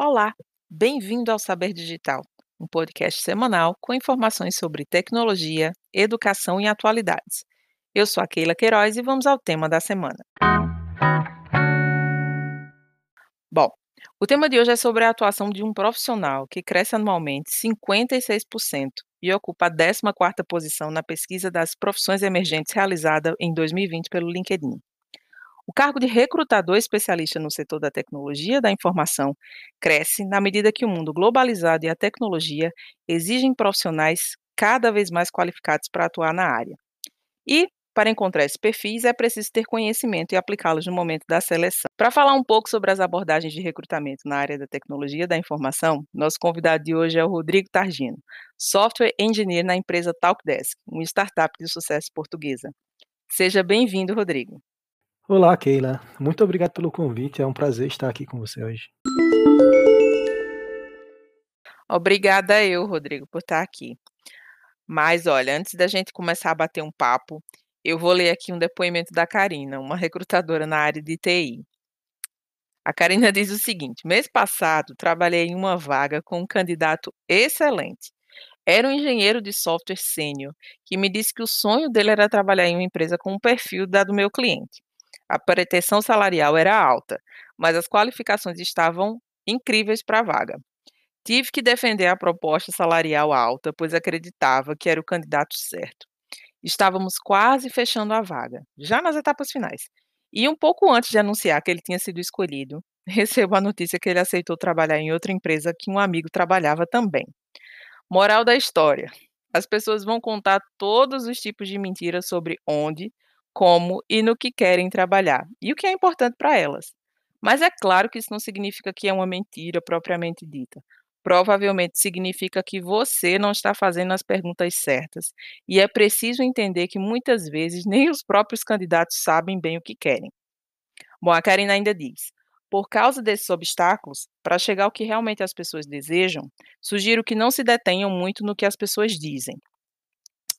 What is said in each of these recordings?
Olá, bem-vindo ao Saber Digital, um podcast semanal com informações sobre tecnologia, educação e atualidades. Eu sou a Keila Queiroz e vamos ao tema da semana. Bom, o tema de hoje é sobre a atuação de um profissional que cresce anualmente 56% e ocupa a 14ª posição na pesquisa das profissões emergentes realizada em 2020 pelo LinkedIn. O cargo de recrutador especialista no setor da tecnologia da informação cresce na medida que o mundo globalizado e a tecnologia exigem profissionais cada vez mais qualificados para atuar na área. E, para encontrar esses perfis, é preciso ter conhecimento e aplicá-los no momento da seleção. Para falar um pouco sobre as abordagens de recrutamento na área da tecnologia da informação, nosso convidado de hoje é o Rodrigo Targino, Software Engineer na empresa Talkdesk, uma startup de sucesso portuguesa. Seja bem-vindo, Rodrigo. Olá, Keila. Muito obrigado pelo convite. É um prazer estar aqui com você hoje. Obrigada eu, Rodrigo, por estar aqui. Mas olha, antes da gente começar a bater um papo, eu vou ler aqui um depoimento da Karina, uma recrutadora na área de TI. A Karina diz o seguinte: mês passado trabalhei em uma vaga com um candidato excelente. Era um engenheiro de software sênior que me disse que o sonho dele era trabalhar em uma empresa com um perfil da do meu cliente. A pretensão salarial era alta, mas as qualificações estavam incríveis para a vaga. Tive que defender a proposta salarial alta, pois acreditava que era o candidato certo. Estávamos quase fechando a vaga, já nas etapas finais. E um pouco antes de anunciar que ele tinha sido escolhido, recebo a notícia que ele aceitou trabalhar em outra empresa que um amigo trabalhava também. Moral da história: as pessoas vão contar todos os tipos de mentiras sobre onde, como e no que querem trabalhar, e o que é importante para elas. Mas é claro que isso não significa que é uma mentira propriamente dita. Provavelmente significa que você não está fazendo as perguntas certas, e é preciso entender que muitas vezes nem os próprios candidatos sabem bem o que querem. Bom, a Karina ainda diz: por causa desses obstáculos, para chegar ao que realmente as pessoas desejam, sugiro que não se detenham muito no que as pessoas dizem,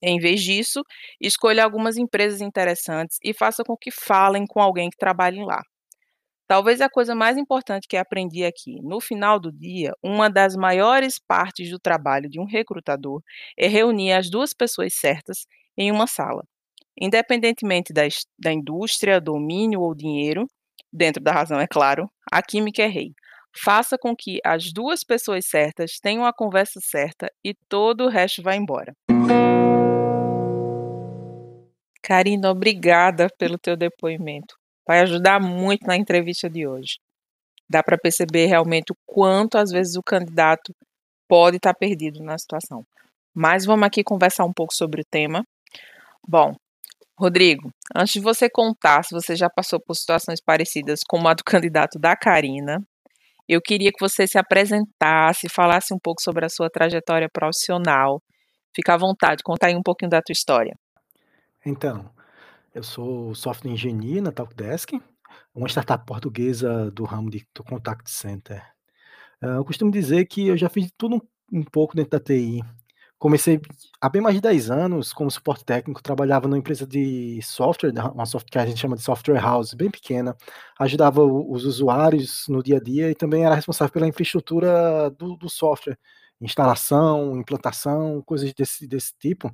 em vez disso, escolha algumas empresas interessantes e faça com que falem com alguém que trabalhe lá. Talvez a coisa mais importante que aprendi aqui, no final do dia, uma das maiores partes do trabalho de um recrutador é reunir as duas pessoas certas em uma sala. Independentemente da, da indústria, domínio ou dinheiro, dentro da razão, é claro, a química é rei. Faça com que as duas pessoas certas tenham a conversa certa e todo o resto vá embora. Karina, obrigada pelo teu depoimento. Vai ajudar muito na entrevista de hoje. Dá para perceber realmente o quanto às vezes o candidato pode estar tá perdido na situação. Mas vamos aqui conversar um pouco sobre o tema. Bom, Rodrigo, antes de você contar se você já passou por situações parecidas como a do candidato da Karina, eu queria que você se apresentasse, falasse um pouco sobre a sua trajetória profissional. Fica à vontade, conta aí um pouquinho da tua história. Então, eu sou software engineer na Talkdesk, uma startup portuguesa do ramo de, do contact center. Uh, eu costumo dizer que eu já fiz tudo um, um, pouco dentro da TI. Comecei há bem mais de 10 anos como suporte técnico, trabalhava numa empresa de software, uma software que a gente chama de software house, bem pequena. Ajudava os usuários no dia a dia e também era responsável pela infraestrutura do, do software instalação, implantação, coisas desse, desse tipo.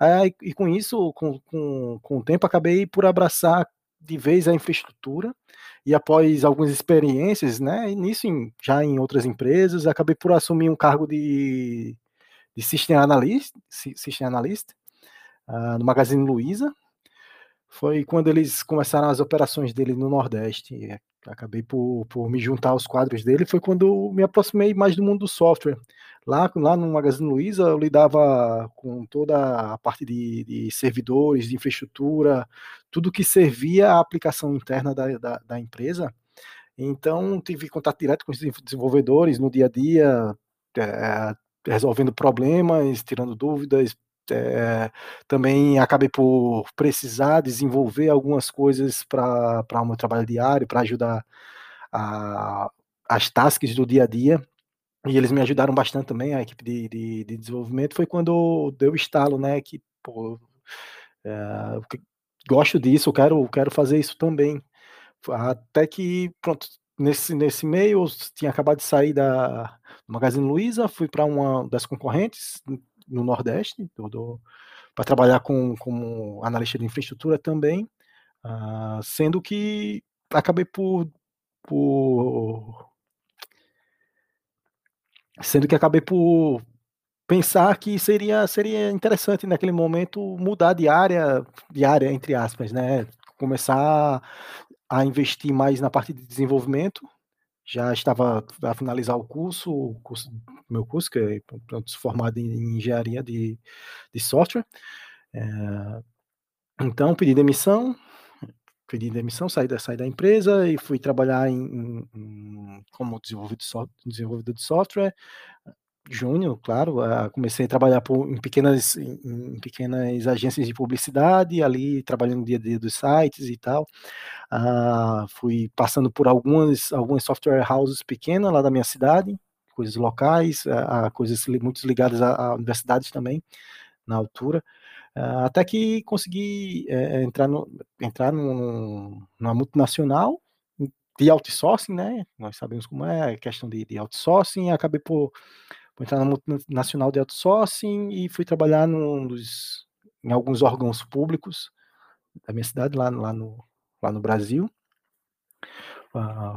É, e com isso, com, com, com o tempo, acabei por abraçar de vez a infraestrutura e após algumas experiências, né, nisso em, já em outras empresas, acabei por assumir um cargo de, de System Analyst, System Analyst uh, no Magazine Luiza. Foi quando eles começaram as operações dele no Nordeste. Acabei por, por me juntar aos quadros dele. Foi quando me aproximei mais do mundo do software. Lá, lá no Magazine Luiza, eu lidava com toda a parte de, de servidores, de infraestrutura, tudo que servia à aplicação interna da, da, da empresa. Então, tive contato direto com os desenvolvedores no dia a dia, é, resolvendo problemas, tirando dúvidas. É, também acabei por precisar desenvolver algumas coisas para o meu trabalho diário, para ajudar a, as tasks do dia a dia e eles me ajudaram bastante também, a equipe de, de, de desenvolvimento, foi quando deu o estalo, né, que, pô, é, gosto disso, quero, quero fazer isso também. Até que, pronto, nesse, nesse meio, eu tinha acabado de sair da Magazine Luiza, fui para uma das concorrentes no Nordeste, para trabalhar com, como analista de infraestrutura também, uh, sendo que acabei por, por sendo que acabei por pensar que seria, seria interessante naquele momento mudar de área, de área entre aspas, né? Começar a investir mais na parte de desenvolvimento. Já estava a finalizar o curso, o curso meu curso, que é formado em engenharia de, de software. É, então, pedi demissão, pedi demissão, saí da, saí da empresa e fui trabalhar em, em, como desenvolvedor de software, júnior, claro, comecei a trabalhar por, em, pequenas, em, em, pequenas agências de publicidade, ali trabalhando no dia a dia dos sites e tal. Uh, fui passando por algumas, algumas software houses pequenas lá da minha cidade, coisas locais, coisas muito ligadas a, a, universidades também, na altura. até que consegui eh, entrar, no, entrar no, numa multinacional de outsourcing, né? Nós sabemos como é a questão de, de outsourcing, acabei por Fui entrar na multinacional de outsourcing e fui trabalhar num dos, em alguns órgãos públicos da minha cidade, lá, lá, no, lá no Brasil. Uh,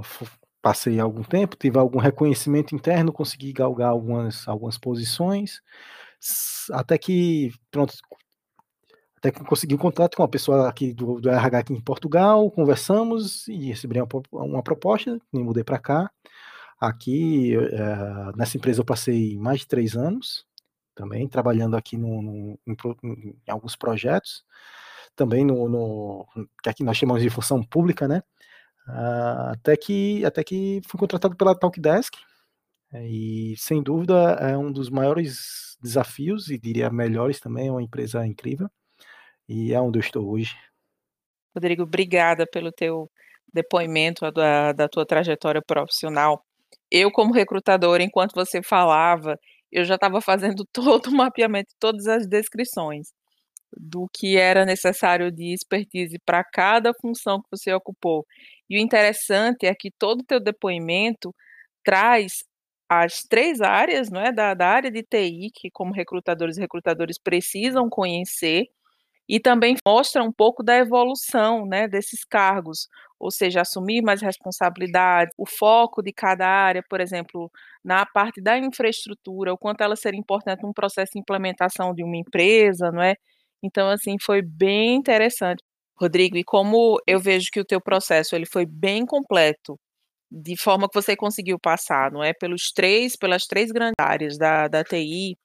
passei algum tempo, tive algum reconhecimento interno, consegui galgar algumas, algumas posições, até que, pronto, até que consegui um contato com uma pessoa aqui do, do RH aqui em Portugal, conversamos e recebi uma, uma proposta, me mudei para cá. Aqui, uh, nessa empresa eu passei mais de três anos, também trabalhando aqui no, no, em, em, alguns projetos, também no, no, que aqui nós chamamos de função pública, né? Uh, até que até que fui contratado pela Talkdesk e sem dúvida é um dos maiores desafios e diria melhores também, é uma empresa incrível e é onde eu estou hoje. Rodrigo, obrigada pelo teu depoimento da, da tua trajetória profissional eu como recrutadora, enquanto você falava, eu já estava fazendo todo o mapeamento, todas as descrições do que era necessário de expertise para cada função que você ocupou. E o interessante é que todo o teu depoimento traz as três áreas, não é, da, da área de TI, que como recrutadores e recrutadores precisam conhecer, e também mostra um pouco da evolução, né, desses cargos, ou seja, assumir mais responsabilidade, o foco de cada área, por exemplo, na parte da infraestrutura, o quanto ela seria importante num processo de implementação de uma empresa, não é? Então, assim, foi bem interessante. Rodrigo, e como eu vejo que o teu processo ele foi bem completo, de forma que você conseguiu passar, não é? Pelos três, pelas três grandes áreas da, da TI,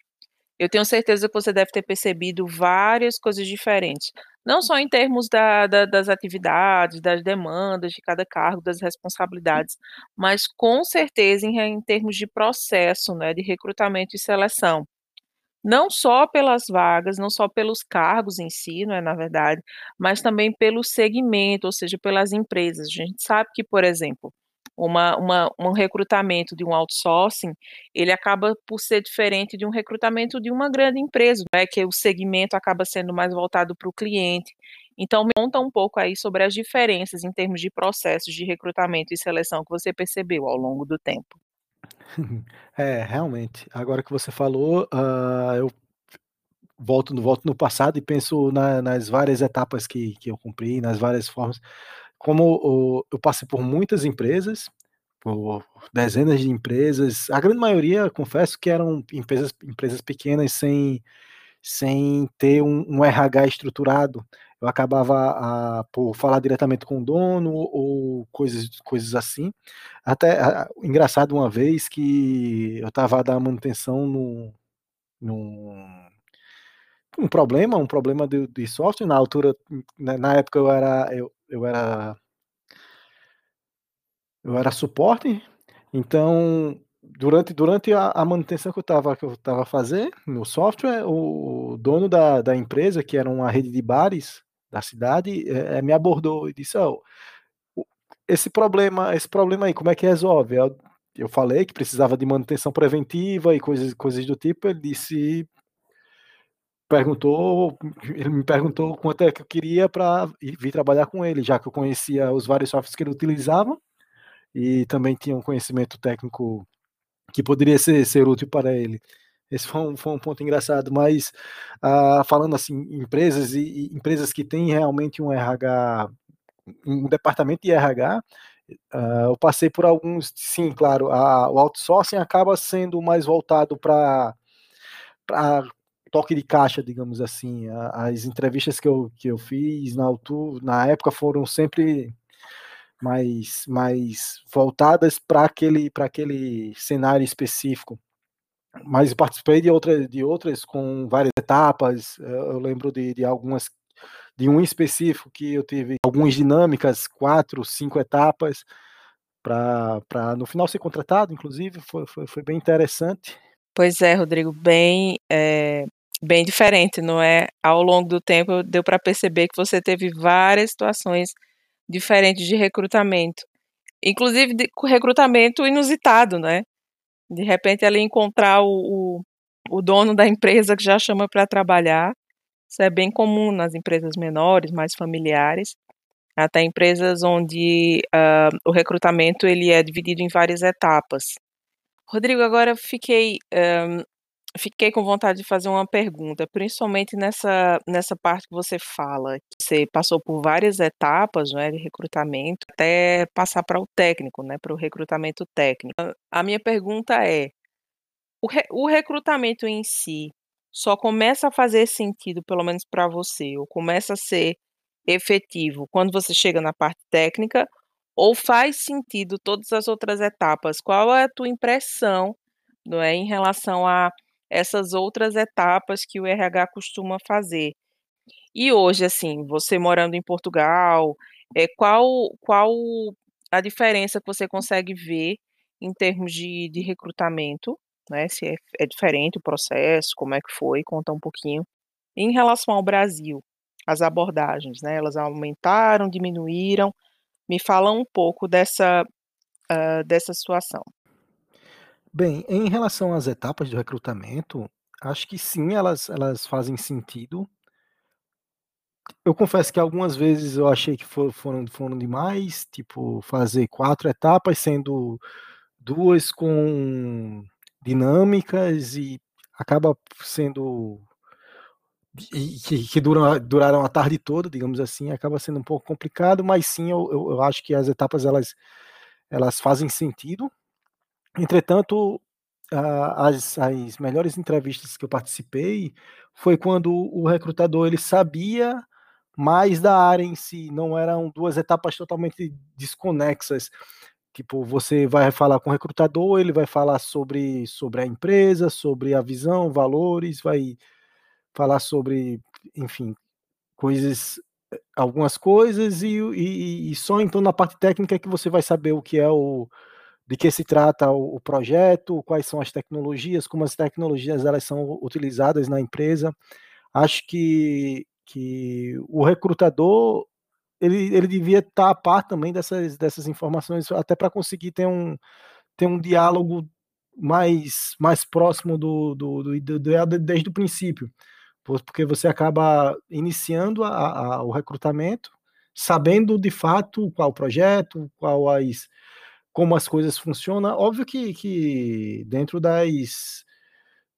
eu tenho certeza que você deve ter percebido várias coisas diferentes. Não só em termos da, da, das atividades, das demandas de cada cargo, das responsabilidades, mas com certeza em, em termos de processo, né, de recrutamento e seleção. Não só pelas vagas, não só pelos cargos em si, não é, na verdade, mas também pelo segmento, ou seja, pelas empresas. A gente sabe que, por exemplo, uma, uma, um recrutamento de um outsourcing, ele acaba por ser diferente de um recrutamento de uma grande empresa, né, que o segmento acaba sendo mais voltado para o cliente. Então, me conta um pouco aí sobre as diferenças em termos de processos de recrutamento e seleção que você percebeu ao longo do tempo. É, realmente. Agora que você falou, uh, eu volto no, volto no passado e penso na, nas várias etapas que, que eu cumpri, nas várias formas como eu passei por muitas empresas, por dezenas de empresas, a grande maioria, confesso que eram empresas, empresas pequenas sem, sem ter um, um RH estruturado. Eu acabava a, por falar diretamente com o dono ou coisas, coisas assim. Até a, engraçado uma vez que eu estava dando manutenção no, no um problema, um problema de, de software. Na altura, na, né, na época eu era eu, eu era eu era suporte, então durante durante a, a manutenção que eu estava que eu estava fazer no software, o dono da, da empresa, que era uma rede de bares da cidade, é, me abordou e disse: oh, esse problema, esse problema aí, como é que resolve? Eu, eu falei que precisava de manutenção preventiva e coisas, coisas do tipo. Ele disse: perguntou, ele me perguntou quanto é que eu queria para vir trabalhar com ele, já que eu conhecia os vários softwares que ele utilizava. e também tinha um conhecimento técnico que poderia ser, ser útil para ele. Esse foi um, foi um ponto engraçado, mas uh, falando assim, empresas e, e, empresas que têm realmente um RH, um departamento de RH, ah, eu passei por alguns, sim, claro, a, o outsourcing acaba sendo mais voltado para toque de caixa, digamos assim. As entrevistas que eu, que eu fiz na altura, na época foram sempre mais, mais voltadas para aquele, aquele cenário específico. Mas participei de, outra, de outras com várias etapas. Eu lembro de, de algumas, de um específico que eu tive algumas dinâmicas, quatro, cinco etapas, para no final ser contratado, inclusive, foi, foi, foi bem interessante. Pois é, Rodrigo, bem é, bem diferente, não é? Ao longo do tempo deu para perceber que você teve várias situações diferentes de recrutamento, inclusive de recrutamento inusitado, né? De repente ali encontrar o, o, o dono da empresa que já chama para trabalhar, isso é bem comum nas empresas menores, mais familiares, até empresas onde uh, o recrutamento ele é dividido em várias etapas. Rodrigo, agora fiquei um, Fiquei com vontade de fazer uma pergunta, principalmente nessa nessa parte que você fala, que você passou por várias etapas, né, de recrutamento, até passar para o técnico, né, para o recrutamento técnico. A minha pergunta é: o re o recrutamento em si só começa a fazer sentido, pelo menos para você, ou começa a ser efetivo quando você chega na parte técnica, ou faz sentido todas as outras etapas? Qual é a tua impressão, não é, em relação a essas outras etapas que o RH costuma fazer. E hoje, assim, você morando em Portugal, é, qual, qual a diferença que você consegue ver em termos de, de recrutamento, né? Se é, é diferente o processo, como é que foi, conta um pouquinho. Em relação ao Brasil, as abordagens, né? Elas aumentaram, diminuíram. Me fala um pouco dessa, uh, dessa situação. Bem, em relação às etapas de recrutamento, acho que sim, elas elas fazem sentido. Eu confesso que algumas vezes eu achei que for foram foram demais, tipo, fazer 4 etapas, sendo 2 com dinâmicas e acaba sendo e que que duram duraram a tarde toda, digamos assim, acaba sendo um pouco complicado, mas sim, eu eu eu acho que as etapas elas elas fazem sentido. Entretanto, as as melhores entrevistas que eu participei, foi quando o recrutador ele sabia mais da área em si, não eram 2 etapas totalmente desconexas. Tipo, você vai falar com o recrutador, ele vai falar sobre sobre a empresa, sobre a visão, valores, vai falar sobre, enfim, coisas algumas coisas e e e só então na parte técnica é que você vai saber o que é o de que se trata o, o, projeto, quais são as tecnologias, como as tecnologias elas são utilizadas na empresa. Acho que, que o recrutador ele, ele devia estar a par também dessas, dessas informações, até para conseguir ter um, ter um diálogo mais, mais próximo do, do, do, do, desde o princípio, porque você acaba iniciando a, a, o recrutamento, sabendo de fato qual o projeto, qual as como as coisas funcionam. Óbvio que, que dentro das,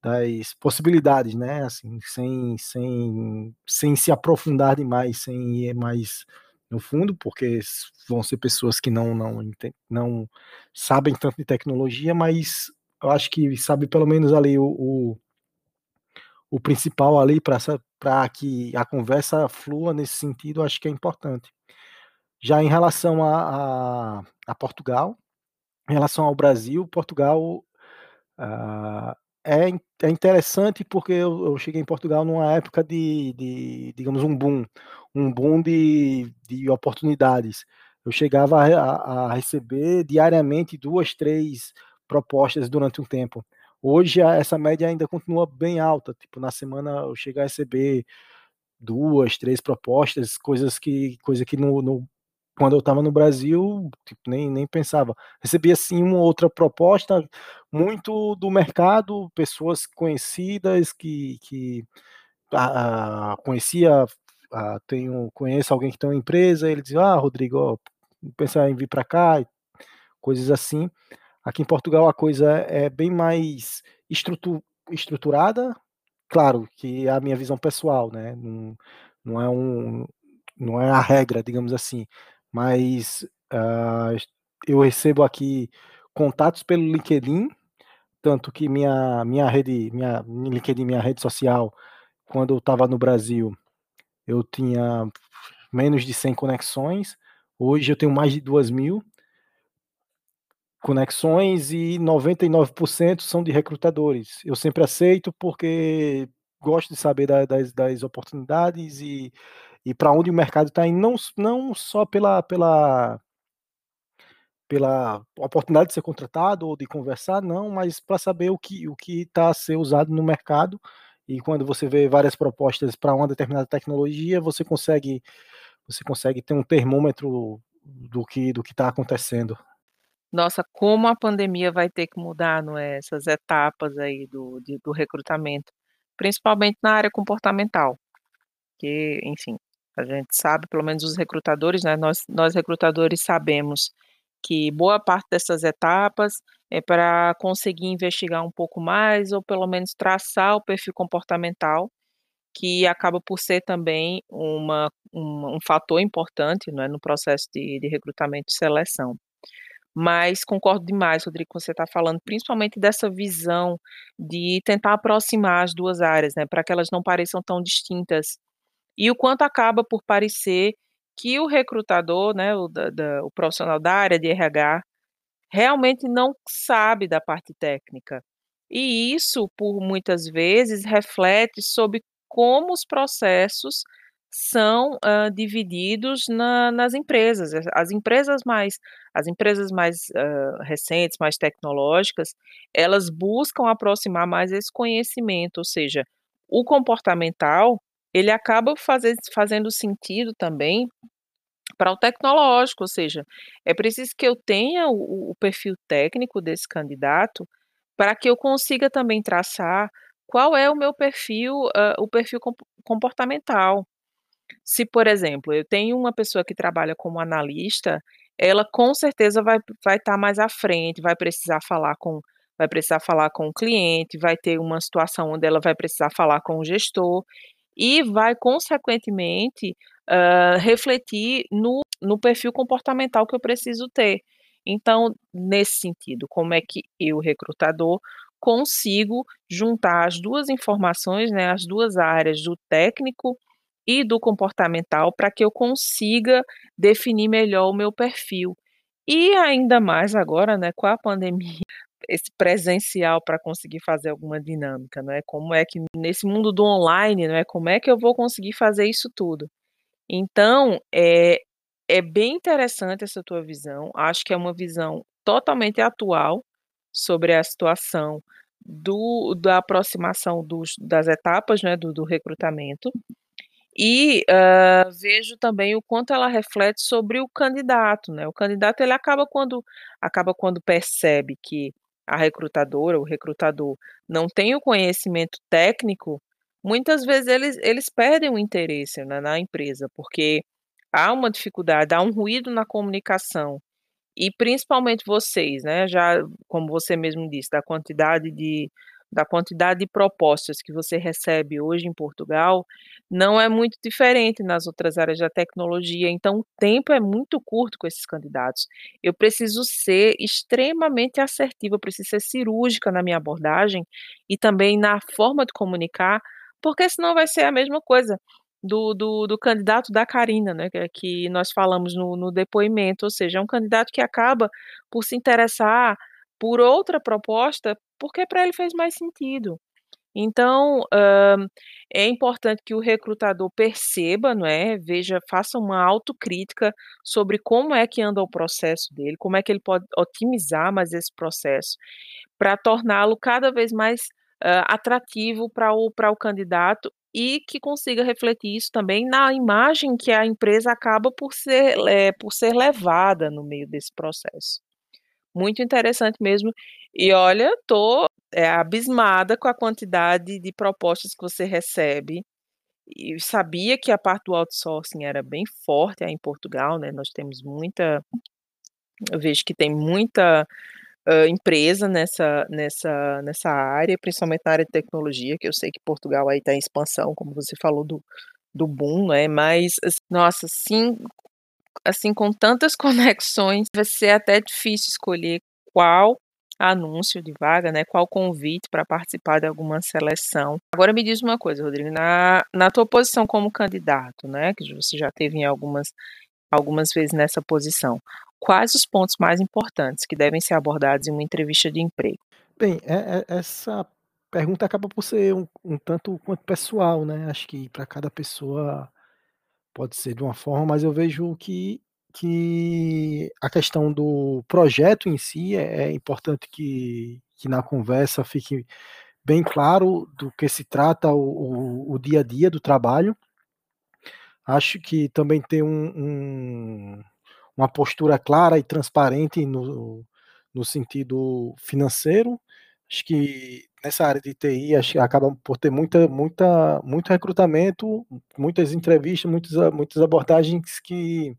das possibilidades, né? Assim, sem, sem, sem se aprofundar demais, sem ir mais no fundo, porque vão ser pessoas que não, não, não sabem tanto de tecnologia, mas eu acho que sabe pelo menos ali o, o, o principal ali para que a conversa flua nesse sentido, acho que é importante. Já em relação a, a, a Portugal, em relação ao Brasil, Portugal uh, é, é interessante porque eu, eu, cheguei em Portugal numa época de, de digamos, um boom, um boom de, de oportunidades. Eu chegava a, a, receber diariamente duas, três propostas durante um tempo. Hoje essa média ainda continua bem alta. Tipo, na semana eu chego a receber duas, três propostas, coisas que, coisa que no, no quando eu estava no Brasil, tipo, nem, nem pensava. Recebia sim uma outra proposta, muito do mercado, pessoas conhecidas que, que ah, conhecia, ah, tenho, conheço alguém que tem uma empresa, ele dizia, ah, Rodrigo, ó, pensar em vir para cá, coisas assim. Aqui em Portugal a coisa é bem mais estrutu estruturada, claro que é a minha visão pessoal, né, não não é um não é a regra, digamos assim, mas, ah, eu recebo aqui contatos pelo LinkedIn, tanto que minha minha rede minha LinkedIn, minha rede social, quando eu estava no Brasil, eu tinha menos de 100 conexões, hoje eu tenho mais de 2000 conexões e 99% são de recrutadores. Eu sempre aceito, porque gosto de saber da das das oportunidades e e pra onde o mercado está indo, não não só pela pela pela oportunidade de ser contratado ou de conversar, não, mas pra saber o que o que tá a ser usado no mercado, e quando você vê várias propostas pra uma determinada tecnologia, você consegue você consegue ter um termômetro do que do que tá acontecendo. Nossa, como a pandemia vai ter que mudar, não é, essas etapas aí do de do recrutamento, principalmente na área comportamental, que, enfim, a gente sabe, pelo menos os recrutadores, né, nós nós recrutadores sabemos que boa parte dessas etapas é pra conseguir investigar um pouco mais ou pelo menos traçar o perfil comportamental, que acaba por ser também uma um um fator importante, não é, no processo de de recrutamento e seleção. Mas concordo demais, Rodrigo, com você tá falando, principalmente dessa visão de tentar aproximar as 2 áreas, né, pra que elas não pareçam tão distintas. E o quanto acaba por parecer que o recrutador, né, o da da o profissional da área de RH, realmente não sabe da parte técnica. E isso, por muitas vezes, reflete sobre como os processos são, hã, divididos na nas empresas. As as empresas mais as empresas mais, hã, recentes, mais tecnológicas, elas buscam aproximar mais esse conhecimento, ou seja, o comportamental, ele acaba faze fazendo sentido também para o tecnológico, ou seja, é preciso que eu tenha o o perfil técnico desse candidato, para que eu consiga também traçar qual é o meu perfil, hã, o perfil compo comportamental. Se, por exemplo, eu tenho uma pessoa que trabalha como analista, ela com certeza vai vai estar mais à frente, vai precisar falar com vai precisar falar com o cliente, vai ter uma situação onde ela vai precisar falar com o gestor, e vai consequentemente, hã, refletir no no perfil comportamental que eu preciso ter. Então, nesse sentido, como é que eu, recrutador, consigo juntar as 2 informações, né, as 2 áreas do técnico e do comportamental, pra que eu consiga definir melhor o meu perfil. E ainda mais agora, né, com a pandemia, esse presencial pra conseguir fazer alguma dinâmica, né, como é que nesse mundo do online, né, como é que eu vou conseguir fazer isso tudo? Então, eh, é bem interessante essa tua visão, acho que é uma visão totalmente atual sobre a situação do da aproximação dos das etapas, né, do do recrutamento. E, hã, vejo também o quanto ela reflete sobre o candidato, né, o candidato ele acaba quando acaba quando percebe que a recrutadora, o recrutador, não tem o conhecimento técnico, muitas vezes eles eles perdem o interesse, né, na empresa, porque há uma dificuldade, há um ruído na comunicação. E principalmente vocês, né, já como você mesmo disse, da quantidade de da quantidade de propostas que você recebe hoje em Portugal, não é muito diferente nas outras áreas da tecnologia, então o tempo é muito curto com esses candidatos. Eu preciso ser extremamente assertiva, eu preciso ser cirúrgica na minha abordagem e também na forma de comunicar, porque senão vai ser a mesma coisa do do do candidato da Carina, né, que que nós falamos no no depoimento, ou seja, é um candidato que acaba por se interessar por outra proposta, porque pra ele fez mais sentido. Então, é importante que o recrutador perceba, não é, veja, faça uma autocrítica sobre como é que anda o processo dele, como é que ele pode otimizar mais esse processo, pra torná-lo cada vez mais, hã, atrativo pra o o candidato e que consiga refletir isso também na imagem que a empresa acaba por ser, eh, por ser levada no meio desse processo. Muito interessante mesmo, e olha, tô, eh, abismada com a quantidade de propostas que você recebe, e sabia que a parte do outsourcing era bem forte aí em Portugal, né, nós temos muita Eu vejo que tem muita, hã, empresa nessa nessa nessa área, principalmente na área de tecnologia, que eu sei que Portugal aí tá em expansão, como você falou do do boom, né, mas ass nossa, assim assim, com tantas conexões, vai ser até difícil escolher qual anúncio de vaga, né, qual convite para participar de alguma seleção. Agora me diz uma coisa, Rodrigo, na na tua posição como candidato, né, que você já esteve em algumas algumas vezes nessa posição, quais os pontos mais importantes que devem ser abordados em uma entrevista de emprego? Bem, e e essa pergunta acaba por ser um um tanto quanto pessoal, né, acho que para cada pessoa pode ser de uma forma, mas eu vejo que que a questão do projeto em si é é importante que que na conversa fique bem claro do que se trata o o o dia a dia do trabalho. Acho que também ter um um uma postura clara e transparente no no sentido financeiro, acho que nessa área de TI, acho que acaba por ter muita muita muito recrutamento, muitas entrevistas, muitos a muitas abordagens que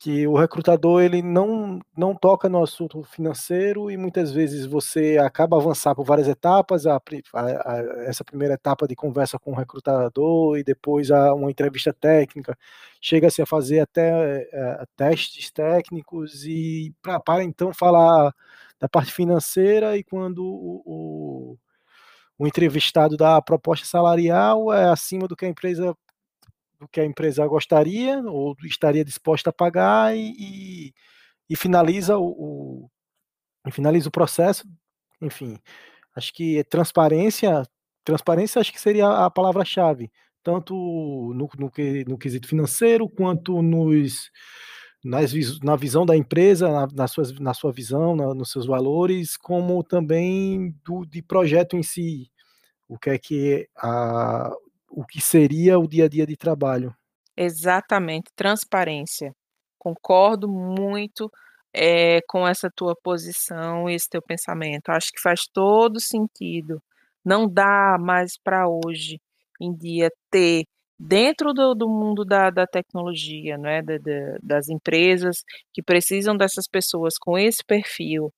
que o recrutador ele não não toca no assunto financeiro e muitas vezes você acaba avançar por várias etapas, a a a essa primeira etapa de conversa com o recrutador e depois a uma entrevista técnica, chega-se a fazer até, eh, testes técnicos e para então falar da parte financeira e quando o o o entrevistado dá a proposta salarial, é acima do que a empresa do que a empresa gostaria ou estaria disposta a pagar e e e finaliza o o finaliza o processo, enfim, acho que transparência transparência acho que seria a palavra-chave, tanto no no no quesito financeiro quanto nos nas na visão da empresa, na nas suas na sua visão, na nos seus valores, como também do de projeto em si, o que é que a o que seria o dia a dia de trabalho. Exatamente, transparência. Concordo muito, eh, com essa tua posição e esse teu pensamento, acho que faz todo sentido. Não dá mais para hoje em dia ter dentro do do mundo da da tecnologia, né, da da das empresas que precisam dessas pessoas com esse perfil,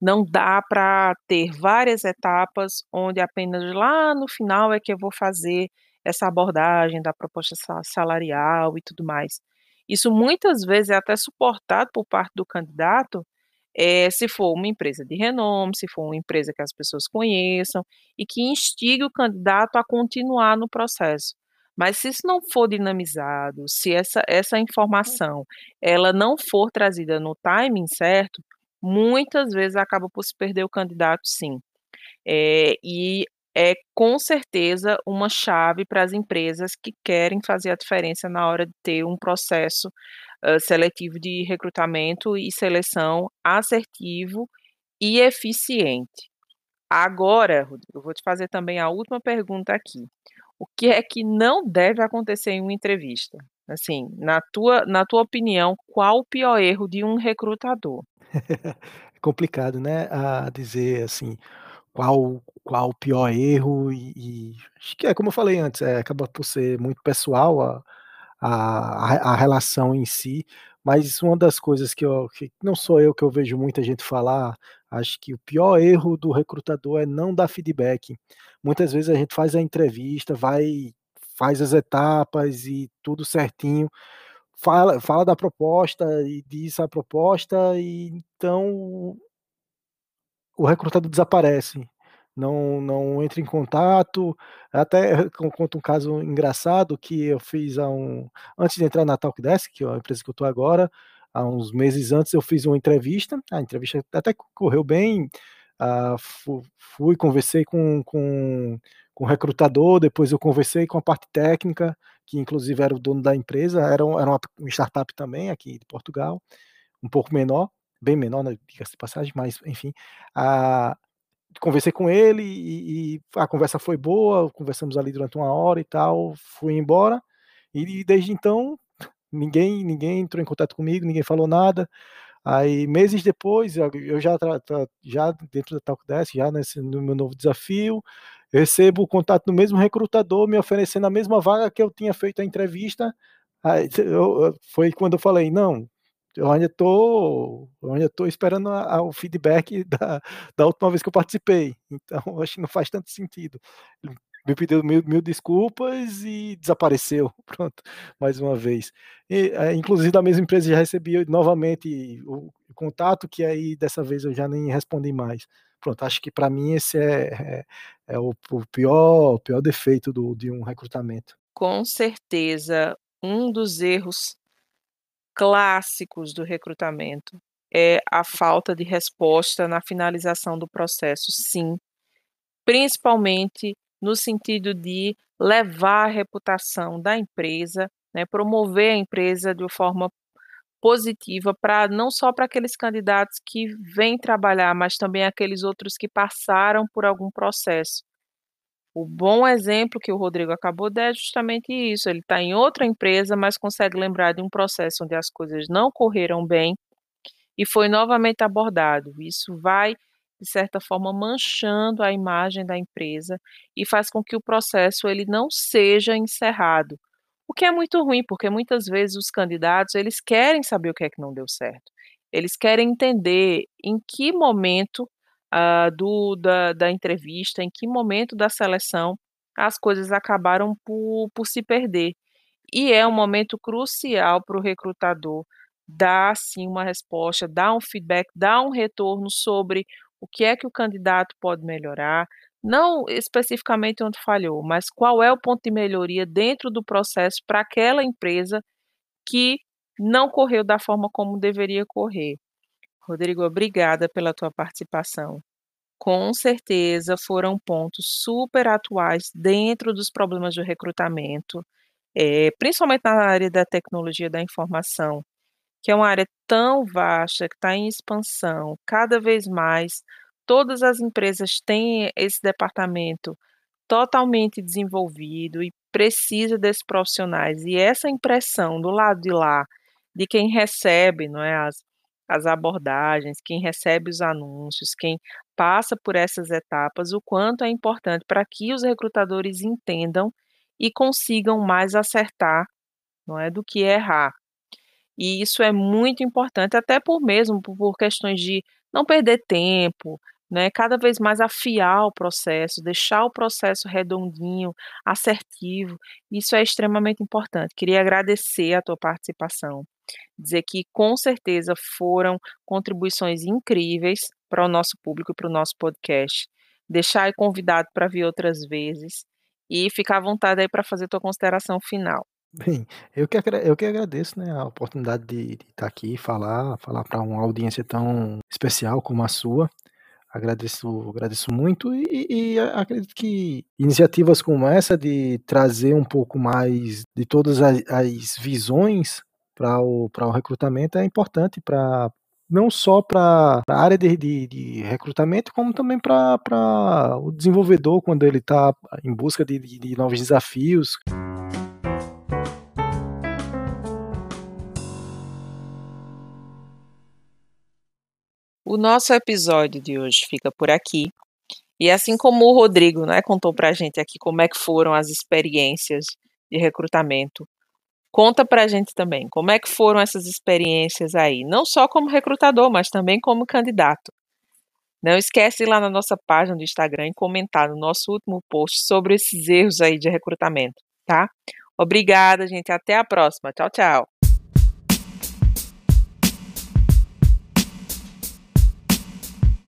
não dá para ter várias etapas onde apenas lá no final é que eu vou fazer essa abordagem da proposta sa salarial e tudo mais. Isso muitas vezes é até suportado por parte do candidato, eh, se for uma empresa de renome, se for uma empresa que as pessoas conheçam e que instigue o candidato a continuar no processo. Mas se isso não for dinamizado, se essa essa informação, ela não for trazida no timing certo, muitas vezes acaba por se perder o candidato sim. Eh, e é com certeza uma chave para as empresas que querem fazer a diferença na hora de ter um processo, hã, seletivo de recrutamento e seleção assertivo e eficiente. Agora, Rodrigo, eu vou te fazer também a última pergunta aqui, o que é que não deve acontecer em uma entrevista? Assim, na tua na tua opinião, qual o pior erro de um recrutador? É complicado, né, a dizer, assim, qual qual o pior erro e e acho que é como eu falei antes, eh, acaba por ser muito pessoal a a a relação em si, mas uma das coisas que eu que não sou eu que eu vejo muita gente falar, acho que o pior erro do recrutador é não dar feedback. Muitas vezes a gente faz a entrevista, vai faz as etapas e tudo certinho, fala fala da proposta e diz a proposta e então o recrutador desaparece, não não entra em contato, até con conto um caso engraçado que eu fiz um antes de entrar na Talkdesk, que é a empresa que eu estou agora, há uns meses antes eu fiz uma entrevista, a entrevista até correu bem, fu fui conversei com com com o recrutador, depois eu conversei com a parte técnica, que inclusive era o dono da empresa, era era uma uma startup também aqui de Portugal, um pouco menor, bem menor, né, diga-se de passagem, mas enfim, ah, conversei com ele e e a conversa foi boa, conversamos ali durante 1 hora e tal, fui embora, e desde então ninguém ninguém entrou em contato comigo, ninguém falou nada, aí meses depois eu já já dentro da Talkdesk, já nesse no meu novo desafio, recebo o contato do mesmo recrutador me oferecendo a mesma vaga que eu tinha feito a entrevista, aí eu foi quando eu falei: "Não, eu ainda tô, tô esperando a, a, o feedback da, da última vez que eu participei. Então, acho que não faz tanto sentido. Me pediu mil, mil desculpas e desapareceu. Pronto, mais uma vez. E, é, inclusive, da mesma empresa já recebi novamente o, o, contato, que aí dessa vez eu já nem respondi mais. Pronto, acho que para mim esse é, é, é o, o, pior, o pior defeito do, de um recrutamento. Com certeza, um dos erros clássicos do recrutamento é a falta de resposta na finalização do processo, sim. Principalmente no sentido de levar a reputação da empresa, né, promover a empresa de forma positiva para não só para aqueles candidatos que vêm trabalhar, mas também aqueles outros que passaram por algum processo. O bom exemplo que o Rodrigo acabou de dar é justamente isso. Ele está em outra empresa, mas consegue lembrar de um processo onde as coisas não correram bem e foi novamente abordado. Isso vai, de certa forma, manchando a imagem da empresa e faz com que o processo ele não seja encerrado. O que é muito ruim, porque muitas vezes os candidatos eles querem saber o que é que não deu certo. Eles querem entender em que momento uh, do, da, da entrevista, em que momento da seleção as coisas acabaram por, por se perder. E é um momento crucial para o recrutador dar sim uma resposta, dar um feedback, dar um retorno sobre o que é que o candidato pode melhorar, não especificamente onde falhou, mas qual é o ponto de melhoria dentro do processo para aquela empresa que não correu da forma como deveria correr. Rodrigo, obrigada pela tua participação. Com certeza foram pontos super atuais dentro dos problemas de recrutamento, é, principalmente na área da tecnologia da informação, que é uma área tão vasta, que está em expansão, cada vez mais. Todas as empresas têm esse departamento totalmente desenvolvido e precisa desses profissionais. E essa impressão do lado de lá, de quem recebe não é, as, as abordagens, quem recebe os anúncios, quem passa por essas etapas, o quanto é importante para que os recrutadores entendam e consigam mais acertar, não é, do que errar. E isso é muito importante, até por mesmo por questões de não perder tempo, né, cada vez mais afiar o processo, deixar o processo redondinho, assertivo. Isso é extremamente importante. Queria agradecer a tua participação dizer que com certeza foram contribuições incríveis para o nosso público e para o nosso podcast. Deixar aí convidado para vir outras vezes e ficar à vontade aí para fazer tua consideração final. Bem, eu que, eu que agradeço né, a oportunidade de, estar aqui e falar, falar para uma audiência tão especial como a sua. Agradeço, agradeço muito e, e, acredito que iniciativas como essa de trazer um pouco mais de todas as, as visões para o, o recrutamento é importante para não só para a área de, de, de, recrutamento, como também para o desenvolvedor quando ele está em busca de, de novos desafios. O nosso episódio de hoje fica por aqui. E assim como o Rodrigo né, contou para a gente aqui como é que foram as experiências de recrutamento Conta pra gente também, como é que foram essas experiências aí, não só como recrutador, mas também como candidato. Não esquece ir lá na nossa página do Instagram e comentar no nosso último post sobre esses erros aí de recrutamento, tá? Obrigada, gente. Até a próxima. Tchau, tchau.